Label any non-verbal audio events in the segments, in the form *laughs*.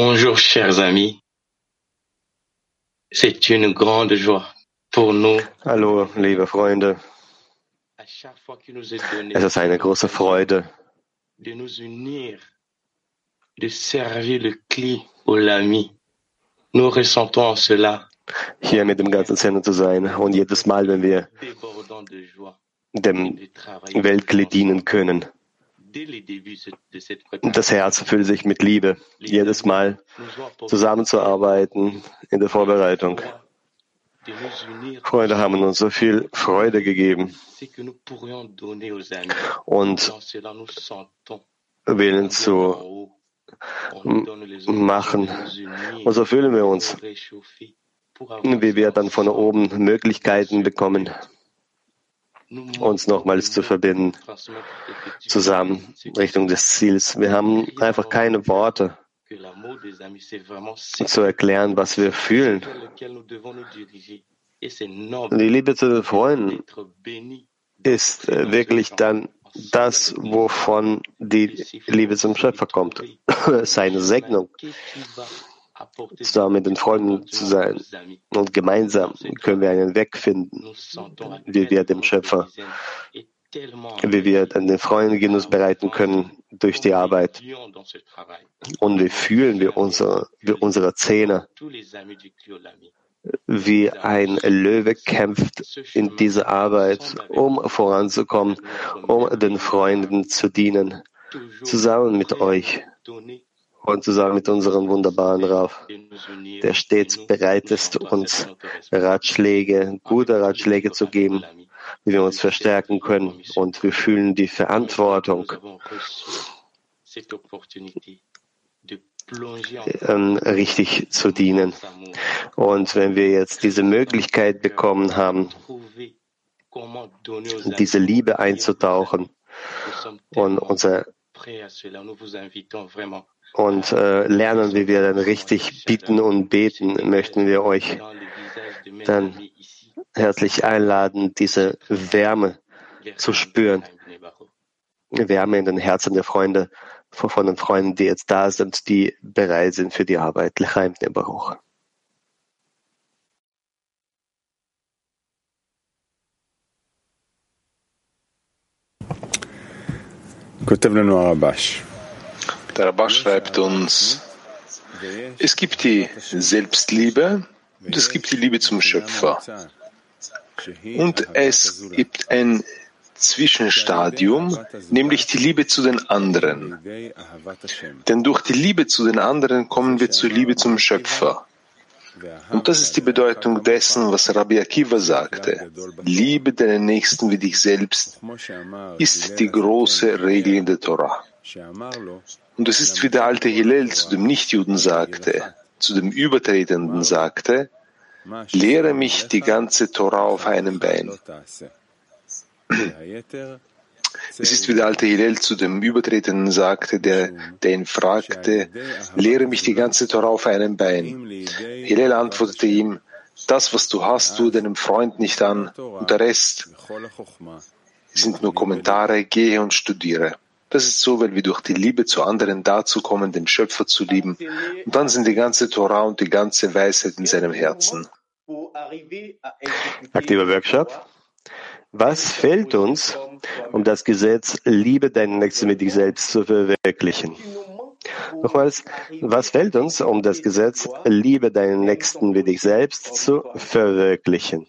Bonjour, chers amis. C'est une grande joie pour nous. Hallo, liebe Freunde. Es ist eine große Freude, de nous unir, de servir le Kli au Lami. Nous ressentons cela. hier mit dem ganzen Zentrum zu sein. Und jedes Mal, wenn wir dem. Weltkli dienen können, das Herz füllt sich mit Liebe. Jedes Mal zusammenzuarbeiten in der Vorbereitung. Freunde haben uns so viel Freude gegeben. Und willen en zu machen. Und so fühlen wir uns, wie wir dann von oben Möglichkeiten bekommen, uns nochmals zu verbinden, zusammen Richtung des Ziels. Wir haben einfach keine Worte, zu erklären, was wir fühlen. Die Liebe zu den Freunden ist äh, wirklich dann das, wovon die Liebe zum Schöpfer kommt. *laughs* Seine Segnung, zusammen mit den Freunden zu sein. Und gemeinsam können wir einen Weg finden, wie wir dem Schöpfer, wie wir dann den Freunden Genuss bereiten können durch die Arbeit. Und wie fühlen wir unsere, wie unsere Zähne, wie ein Löwe kämpft in dieser Arbeit, um voranzukommen, um den Freunden zu dienen, zusammen mit euch und zusammen mit unserem wunderbaren Rav, der stets bereit ist, uns Ratschläge, gute Ratschläge zu geben, wie wir uns verstärken können. Und wir fühlen die Verantwortung, ähm, richtig zu dienen. Und wenn wir jetzt diese Möglichkeit bekommen haben, diese Liebe einzutauchen und unser und äh, lernen, wie wir dann richtig bitten und beten, möchten wir euch dann herzlich einladen, diese Wärme zu spüren. Wärme in den Herzen der Freunde, von den Freunden, die jetzt da sind, die bereit sind für die Arbeit. Lechaim Baruch. כותב לנו הרבש. der Rabbah schreibt uns, es gibt die Selbstliebe und es gibt die Liebe zum Schöpfer. Und es gibt ein Zwischenstadium, nämlich die Liebe zu den anderen. Denn durch die Liebe zu den anderen kommen wir zur Liebe zum Schöpfer. Und das ist die Bedeutung dessen, was Rabbi Akiva sagte. Liebe deinen Nächsten wie dich selbst ist die große Regel in der Torah. Und es ist wie der alte Hillel zu dem Nichtjuden sagte, zu dem Übertretenden sagte, lehre mich die ganze Torah auf einem Bein. Es ist wie der alte Hillel zu dem Übertretenden sagte, der, der ihn fragte, lehre mich die ganze Torah auf einem Bein. Hillel antwortete ihm, das, was du hast, tu deinem Freund nicht an, und der Rest sind nur Kommentare, gehe und studiere. Das ist so, weil wir durch die Liebe zu anderen dazu kommen, den Schöpfer zu lieben. Und dann sind die ganze Torah und die ganze Weisheit in seinem Herzen. Aktiver Workshop. Was fehlt uns, um das Gesetz Liebe deinen Nächsten mit dich selbst zu verwirklichen? Nochmals, was fehlt uns, um das Gesetz Liebe deinen Nächsten wie dich selbst zu verwirklichen?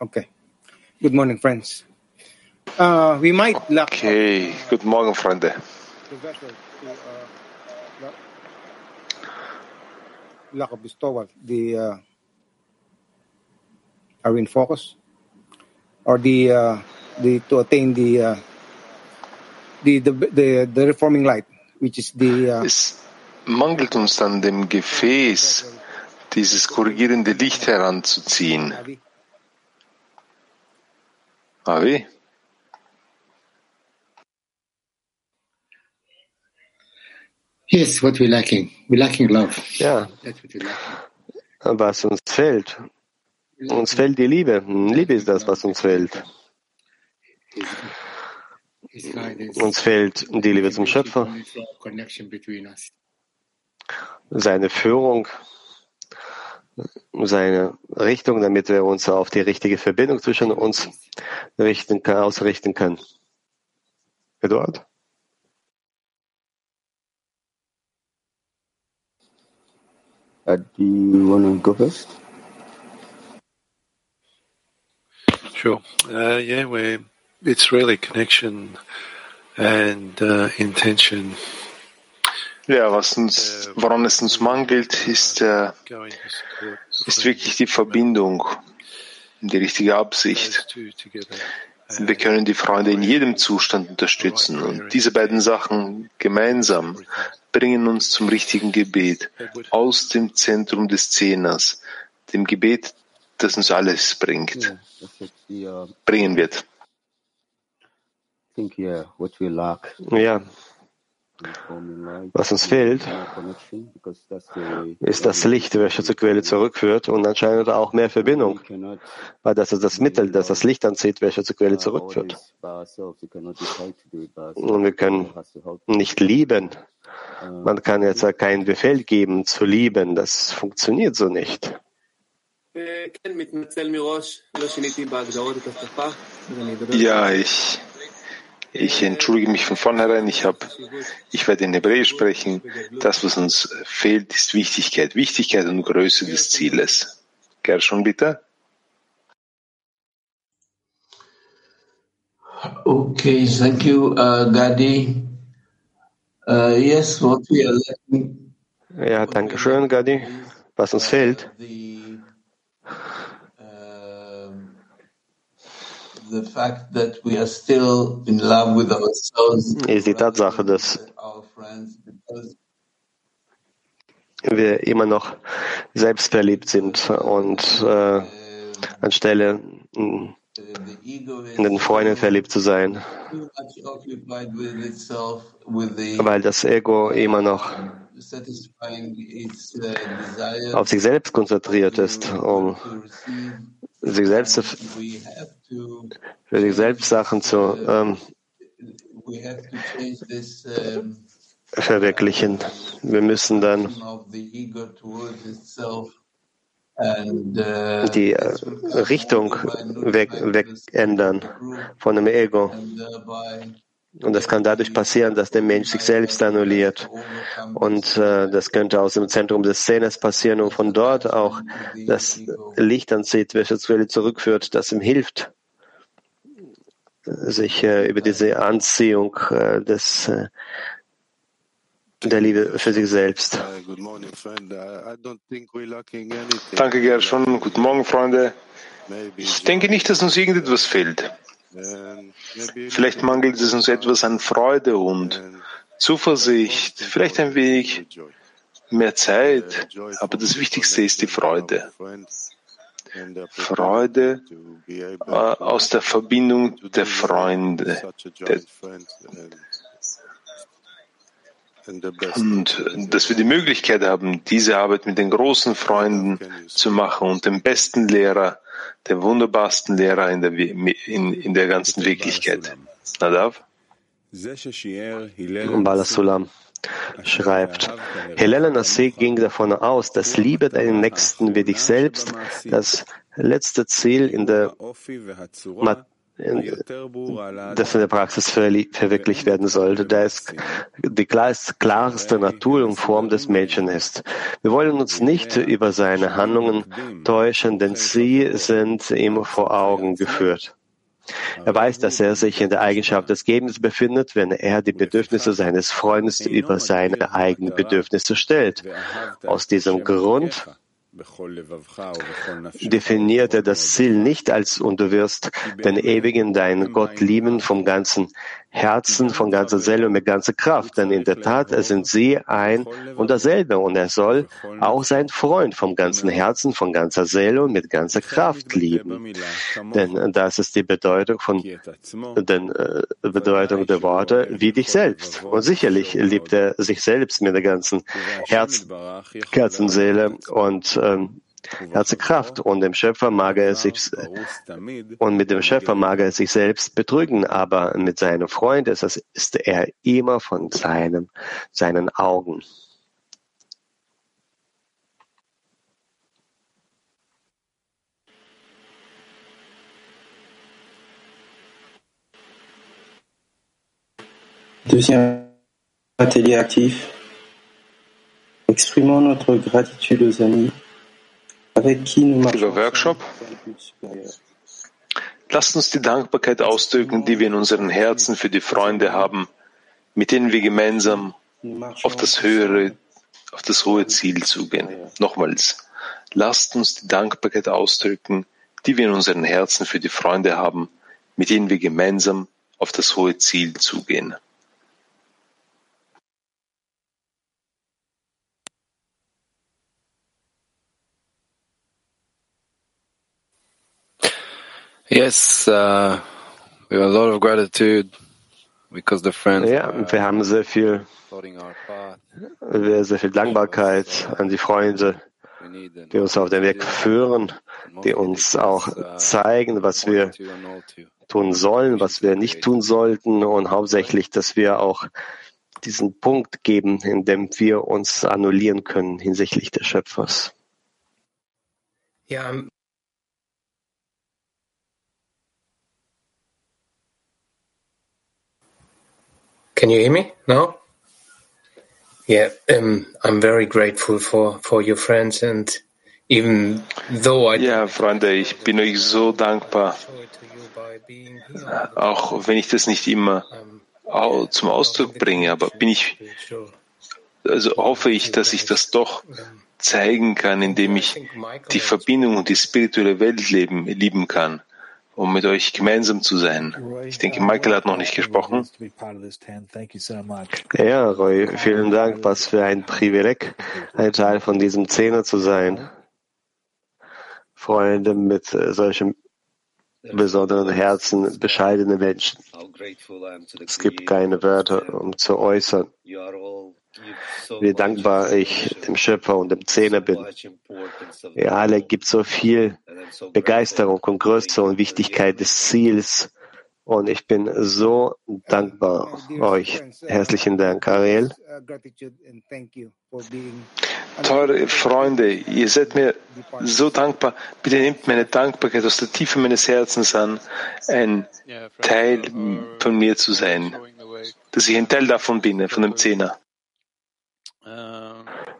Okay. Good morning, friends. Uh, we might lack Okay, guten Morgen, Freunde. the uh. The uh, are we in focus or the uh, the to attain the uh, the, the the the reforming light, which is the uh, Es mangelt uns an dem Gefäß, dieses korrigierende Licht heranzuziehen. Avi? Yes, what we're lacking. We're lacking love. Ja, was uns fehlt. Uns fehlt die Liebe. Liebe ist das, was uns fehlt. Uns fehlt die Liebe zum Schöpfer, seine Führung, seine Richtung, damit wir uns auf die richtige Verbindung zwischen uns richten, ausrichten können. Eduard? Uh, do you want to go first? Sure. Uh, yeah, we it's really connection and uh, intention. Ja, was uns, woran es uns mangelt, ist, äh, ist wirklich die Verbindung, die richtige Absicht. Wir können die Freunde in jedem Zustand unterstützen und diese beiden Sachen gemeinsam bringen uns zum richtigen Gebet. Aus dem Zentrum des Zehners, dem Gebet, das uns alles bringt, bringen wird. Ja, was uns fehlt, ist das Licht, welches zur Quelle zurückführt und anscheinend auch mehr Verbindung, weil das ist das Mittel, das das Licht anzieht, welches zur Quelle zurückführt. Und wir können nicht lieben. Man kann jetzt keinen Befehl geben zu lieben, das funktioniert so nicht. Ja, ich ich entschuldige mich von vornherein. Ich habe, ich werde in Hebräisch sprechen. Das, was uns fehlt, ist Wichtigkeit. Wichtigkeit und Größe des Zieles. Gershon, bitte. Okay, thank you, uh, Gadi. Uh, yes, what we are lacking. Ja, danke schön, Gadi. Was uns fehlt, ist die Tatsache, dass wir immer noch selbstverliebt sind und äh, anstelle in den Freunden verliebt zu sein, weil das Ego immer noch auf sich selbst konzentriert ist, um sich selbst für sich selbst Sachen zu ähm, verwirklichen. Wir müssen dann die äh, Richtung weg, weg ändern von dem Ego. Und das kann dadurch passieren, dass der Mensch sich selbst annulliert. Und äh, das könnte aus dem Zentrum des Szenes passieren und von dort auch das Licht anzieht, welches zurückführt, das ihm hilft, sich äh, über diese Anziehung äh, des äh, der Liebe für sich selbst. Danke, Gershon. Guten Morgen, Freunde. Ich denke nicht, dass uns irgendetwas fehlt. Vielleicht mangelt es uns etwas an Freude und Zuversicht, vielleicht ein wenig mehr Zeit, aber das Wichtigste ist die Freude. Freude äh, aus der Verbindung der Freunde. Der, und dass wir die Möglichkeit haben, diese Arbeit mit den großen Freunden zu machen und dem besten Lehrer, dem wunderbarsten Lehrer in der, in, in der ganzen Wirklichkeit. Nadav? Balasulam schreibt, Helena Nassi ging davon aus, dass Liebe deinen Nächsten wie dich selbst das letzte Ziel in der das in der Praxis verwirklicht werden sollte, da es die klarste Natur und Form des Menschen ist. Wir wollen uns nicht über seine Handlungen täuschen, denn sie sind ihm vor Augen geführt. Er weiß, dass er sich in der Eigenschaft des Gebens befindet, wenn er die Bedürfnisse seines Freundes über seine eigenen Bedürfnisse stellt. Aus diesem Grund definiert er das Ziel nicht als und du wirst den ewigen deinen Gott lieben vom ganzen Herzen, von ganzer Seele und mit ganzer Kraft. Denn in der Tat sind sie ein und dasselbe und er soll auch seinen Freund vom ganzen Herzen, von ganzer Seele und mit ganzer Kraft lieben. Denn das ist die Bedeutung von den äh, Bedeutung der Worte wie dich selbst. Und sicherlich liebt er sich selbst mit der ganzen Herz, Herzen, Seele und ähm, Er hat Kraft und dem Schöpfer mag er sich, und mit dem Schöpfer mag er sich selbst betrügen, aber mit seinem Freund ist, das, ist er immer von seinem, seinen Augen. Deuxième atelier actif. Exprimons notre gratitude aux amis Lieber Workshop, lasst uns die Dankbarkeit ausdrücken, die wir in unseren Herzen für die Freunde haben, mit denen wir gemeinsam auf das höhere, auf das hohe Ziel zugehen. Nochmals, lasst uns die Dankbarkeit ausdrücken, die wir in unseren Herzen für die Freunde haben, mit denen wir gemeinsam auf das hohe Ziel zugehen. Yes, uh, we have a lot of gratitude because the friends. Ja, wir haben sehr viel, sehr viel Dankbarkeit an die Freunde, die uns auf den Weg führen, die uns auch zeigen, was wir tun sollen, was wir nicht tun sollten und hauptsächlich, dass wir auch diesen Punkt geben, in dem wir uns annullieren können hinsichtlich des Schöpfers. Ja, Can you hear me now? Yeah, um, I'm very grateful for, for your friends and even though I Ja, Freunde, ich bin euch so dankbar, auch wenn ich das nicht immer zum Ausdruck bringe, aber bin ich, also hoffe ich, dass ich das doch zeigen kann, indem ich die Verbindung und die spirituelle Welt leben, lieben kann um mit euch gemeinsam zu sein. Ich denke, Michael hat noch nicht gesprochen. Ja, Roy, vielen Dank. Was für ein Privileg, ein Teil von diesem Zehner zu sein. Freunde mit äh, solchem besonderen Herzen, bescheidene Menschen. Es gibt keine Wörter, um zu äußern wie dankbar ich dem Schöpfer und dem Zehner bin. Ihr alle gibt so viel Begeisterung und Größe und Wichtigkeit des Ziels. Und ich bin so dankbar euch. Herzlichen Dank, Ariel. Teure Freunde, ihr seid mir so dankbar. Bitte nehmt meine Dankbarkeit aus der Tiefe meines Herzens an, ein Teil von mir zu sein, dass ich ein Teil davon bin, von dem Zehner.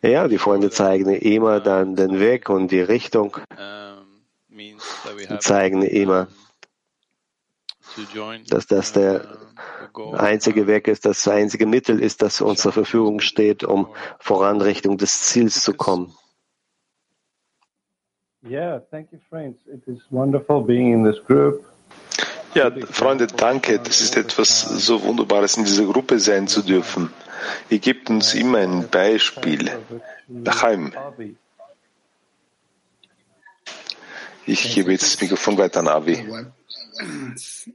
Ja, die Freunde zeigen immer dann den Weg und die Richtung, zeigen immer, dass das der einzige Weg ist, das einzige Mittel ist, das uns zur Verfügung steht, um voran Richtung des Ziels zu kommen. Yeah, thank you, friends. It is wonderful being in this group. Ja, Freunde, danke. Das ist etwas so Wunderbares, in dieser Gruppe sein zu dürfen. Ihr gebt uns immer ein Beispiel. Daheim. Ich gebe jetzt das Mikrofon weiter an Avi.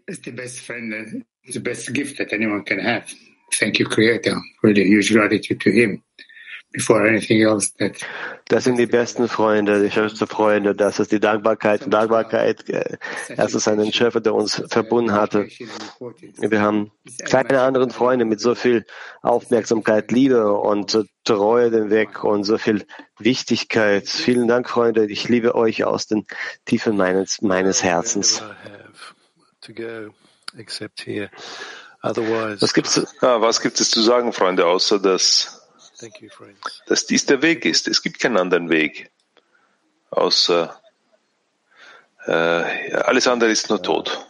It's the best friend, the best gift that anyone can have. Thank you, Creator. Really huge gratitude to him. Das sind die besten Freunde, die schönsten Freunde. Das ist die Dankbarkeit. Und Dankbarkeit, äh, das ist ein Schöpfer, der uns verbunden hatte. Wir haben keine anderen Freunde mit so viel Aufmerksamkeit, Liebe und Treue den Weg und so viel Wichtigkeit. Vielen Dank, Freunde. Ich liebe euch aus den Tiefen meines, meines Herzens. Was gibt es, ah, was gibt es zu sagen, Freunde, außer dass dass dies der Weg ist. Es gibt keinen anderen Weg, außer äh, alles andere ist nur Tod.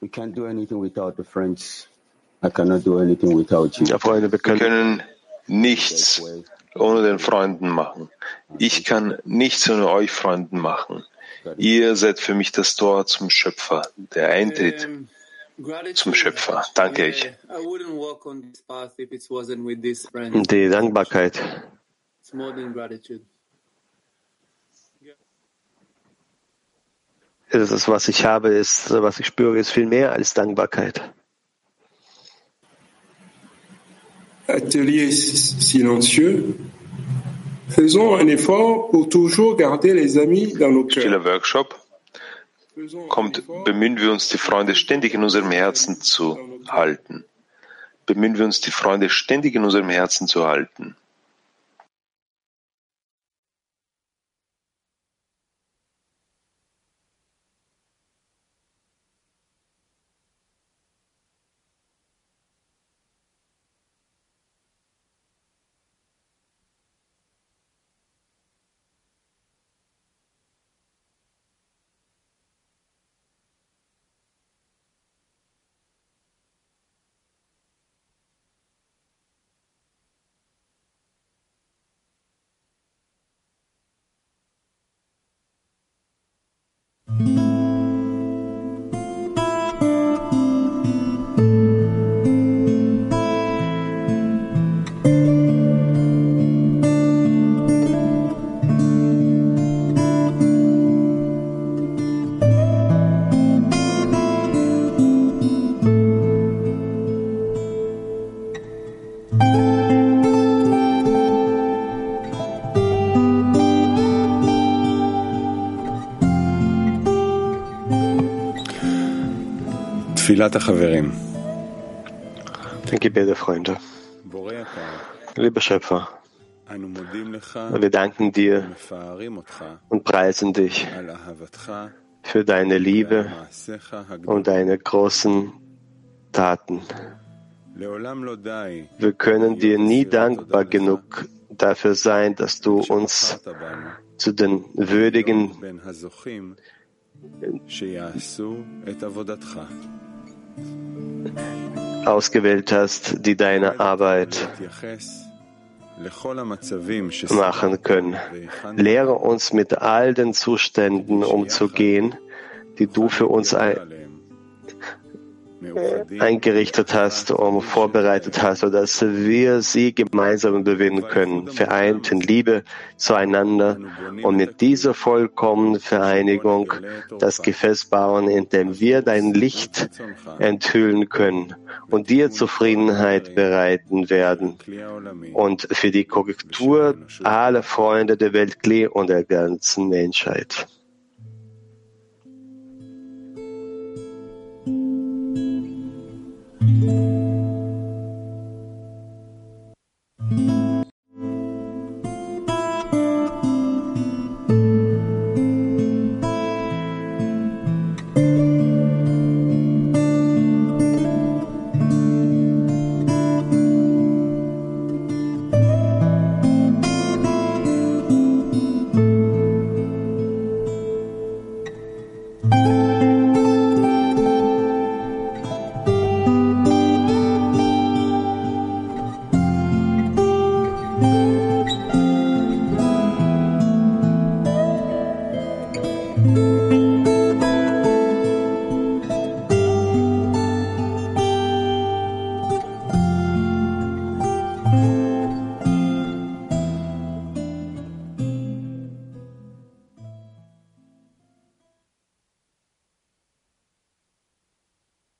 We can't do anything without the friends. I cannot do anything without you. Ja, Freunde, wir Wir können können nichts ohne den Freunden machen. Ich kann nichts ohne euch Freunden machen. Ihr seid für mich das Tor zum Schöpfer, der Eintritt zum Schöpfer. Danke euch. die Dankbarkeit. Das ist, was ich habe, ist, was ich spüre, ist viel mehr als Dankbarkeit. Atelier silencieux. Faisons un effort pour toujours garder les amis dans nos cœurs. Stiller Workshop. Kommt, bemühen wir uns, die Freunde ständig in unserem Herzen zu halten. Bemühen wir uns, die Freunde ständig in unserem Herzen zu halten. Ein Gebet der Freunde. Lieber Schöpfer, wir danken dir und preisen dich für deine Liebe und deine großen Taten. Wir können dir nie dankbar genug dafür sein, dass du uns zu den Würdigen ausgewählt hast, die deine Arbeit machen können. Lehre uns mit all den Zuständen umzugehen, die du für uns eingerichtet hast und vorbereitet hast, sodass wir sie gemeinsam überwinden können, vereint in Liebe zueinander und mit dieser vollkommenen Vereinigung das Gefäß bauen, in dem wir dein Licht enthüllen können und dir Zufriedenheit bereiten werden und für die Korrektur aller Freunde der Welt und der ganzen Menschheit.